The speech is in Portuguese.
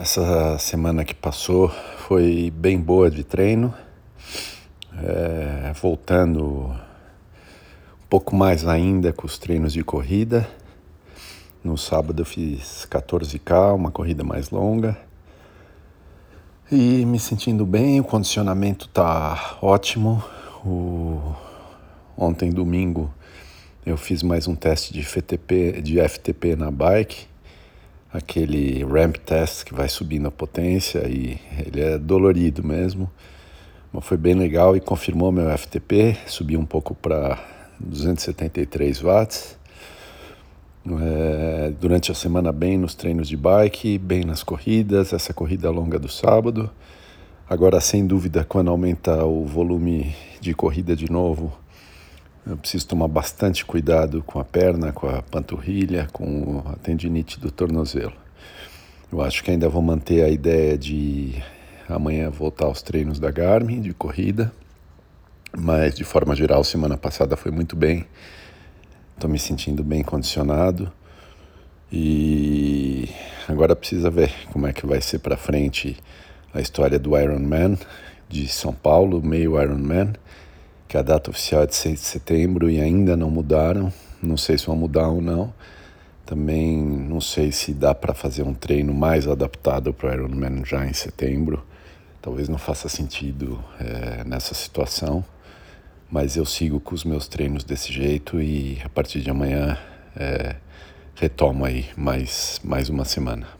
Essa semana que passou foi bem boa de treino, é, voltando um pouco mais ainda com os treinos de corrida. No sábado eu fiz 14K, uma corrida mais longa. E me sentindo bem, o condicionamento tá ótimo. O... Ontem, domingo, eu fiz mais um teste de FTP, de FTP na bike aquele ramp test que vai subindo a potência e ele é dolorido mesmo. Mas foi bem legal e confirmou meu FTP, subi um pouco para 273 watts. É, durante a semana bem nos treinos de bike, bem nas corridas, essa corrida longa do sábado. Agora, sem dúvida, quando aumenta o volume de corrida de novo, eu preciso tomar bastante cuidado com a perna, com a panturrilha, com a tendinite do tornozelo. Eu acho que ainda vou manter a ideia de amanhã voltar aos treinos da Garmin de corrida, mas de forma geral, semana passada foi muito bem. Estou me sentindo bem condicionado e agora precisa ver como é que vai ser para frente a história do Ironman de São Paulo, meio Ironman que a data oficial é de 6 de setembro e ainda não mudaram. Não sei se vão mudar ou não. Também não sei se dá para fazer um treino mais adaptado para o Ironman já em setembro. Talvez não faça sentido é, nessa situação, mas eu sigo com os meus treinos desse jeito e a partir de amanhã é, retomo aí mais, mais uma semana.